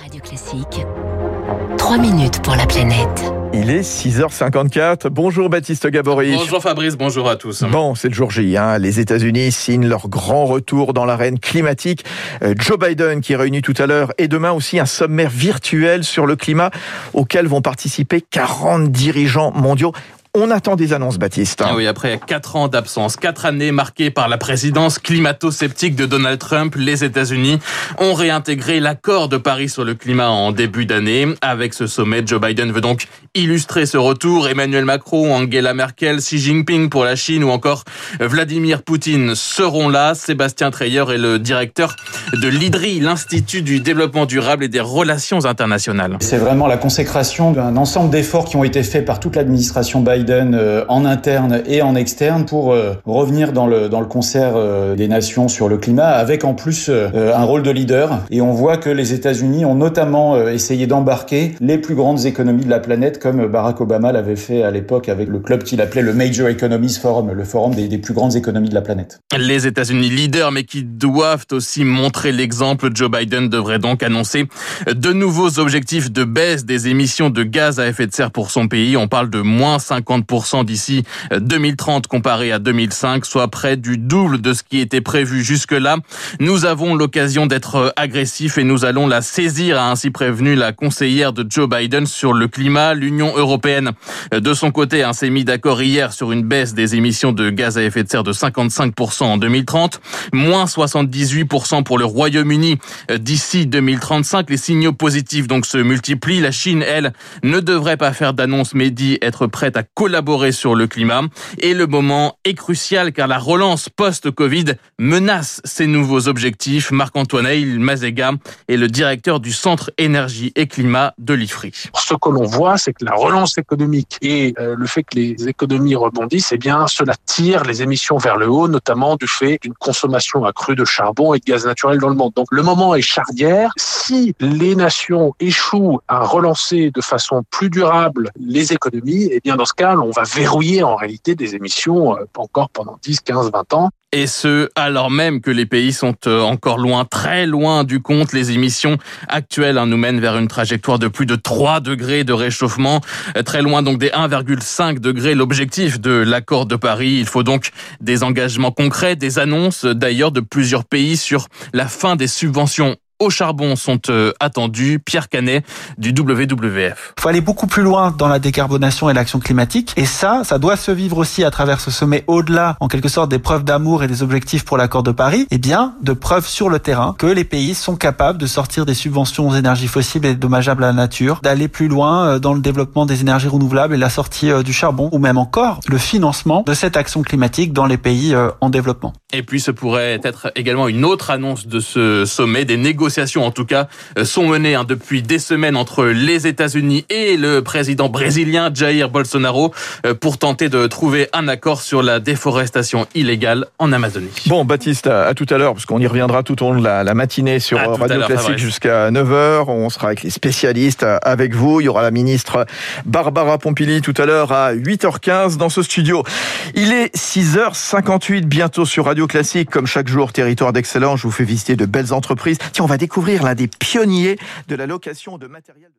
Radio Classique. 3 minutes pour la planète. Il est 6h54. Bonjour Baptiste Gabory. Bonjour Fabrice, bonjour à tous. Bon, c'est le jour J. Hein. Les États-Unis signent leur grand retour dans l'arène climatique. Euh, Joe Biden qui réunit tout à l'heure et demain aussi un sommet virtuel sur le climat auquel vont participer 40 dirigeants mondiaux. On attend des annonces, Baptiste. Ah oui, après quatre ans d'absence, quatre années marquées par la présidence climato-sceptique de Donald Trump, les États-Unis ont réintégré l'accord de Paris sur le climat en début d'année. Avec ce sommet, Joe Biden veut donc illustrer ce retour. Emmanuel Macron, Angela Merkel, Xi Jinping pour la Chine ou encore Vladimir Poutine seront là. Sébastien Treyer est le directeur de l'IDRI, l'Institut du développement durable et des relations internationales. C'est vraiment la consécration d'un ensemble d'efforts qui ont été faits par toute l'administration Biden euh, en interne et en externe pour euh, revenir dans le, dans le concert euh, des nations sur le climat avec en plus un rôle de leader. Et on voit que les États-Unis ont notamment essayé d'embarquer les plus grandes économies de la planète comme Barack Obama l'avait fait à l'époque avec le club qu'il appelait le Major Economies Forum, le forum des, des plus grandes économies de la planète. Les États-Unis leaders mais qui doivent aussi montrer l'exemple. Joe Biden devrait donc annoncer de nouveaux objectifs de baisse des émissions de gaz à effet de serre pour son pays. On parle de moins 50 50% d'ici 2030 euh, comparé à 2005, soit près du double de ce qui était prévu jusque-là. Nous avons l'occasion d'être agressifs et nous allons la saisir, a ainsi prévenu la conseillère de Joe Biden sur le climat. L'Union européenne, de son côté, hein, s'est mis d'accord hier sur une baisse des émissions de gaz à effet de serre de 55% en 2030, moins 78% pour le Royaume-Uni d'ici 2035. Les signaux positifs donc se multiplient. La Chine, elle, ne devrait pas faire d'annonce mais dit être prête à collaborer sur le climat. Et le moment est crucial car la relance post-Covid menace ces nouveaux objectifs. Marc-Antoine Mazega est le directeur du Centre Énergie et Climat de l'IFRI. Ce que l'on voit, c'est que la relance économique et euh, le fait que les économies rebondissent, eh bien, cela tire les émissions vers le haut, notamment du fait d'une consommation accrue de charbon et de gaz naturel dans le monde. Donc le moment est charnière. Si les nations échouent à relancer de façon plus durable les économies, eh bien, dans ce cas, on va verrouiller en réalité des émissions euh, encore pendant 10, 15, 20 ans. Et ce, alors même que les pays sont euh, encore loin, très loin du compte. Les émissions actuelles hein, nous mènent vers une trajectoire de plus de 3 degrés de réchauffement, euh, très loin donc des 1,5 degrés, l'objectif de l'accord de Paris. Il faut donc des engagements concrets, des annonces d'ailleurs de plusieurs pays sur la fin des subventions au charbon sont euh, attendus. Pierre Canet du WWF. Il faut aller beaucoup plus loin dans la décarbonation et l'action climatique. Et ça, ça doit se vivre aussi à travers ce sommet au-delà, en quelque sorte, des preuves d'amour et des objectifs pour l'accord de Paris. Et eh bien, de preuves sur le terrain que les pays sont capables de sortir des subventions aux énergies fossiles et dommageables à la nature, d'aller plus loin euh, dans le développement des énergies renouvelables et la sortie euh, du charbon, ou même encore le financement de cette action climatique dans les pays en développement. Et puis, ce pourrait être également une autre annonce de ce sommet, des négociations négociations, en tout cas, euh, sont menées hein, depuis des semaines entre les États-Unis et le président brésilien Jair Bolsonaro euh, pour tenter de trouver un accord sur la déforestation illégale en Amazonie. Bon, Baptiste, à, tout à l'heure, parce qu'on y reviendra tout au long de la, matinée sur Radio Classique jusqu'à 9h. On sera avec les spécialistes, euh, avec vous. Il y aura la ministre Barbara Pompili tout à l'heure à 8h15 dans ce studio. Il est 6h58 bientôt sur Radio Classique. Comme chaque jour, territoire d'excellence, je vous fais visiter de belles entreprises. Tiens, on découvrir l'un des pionniers de la location de matériel.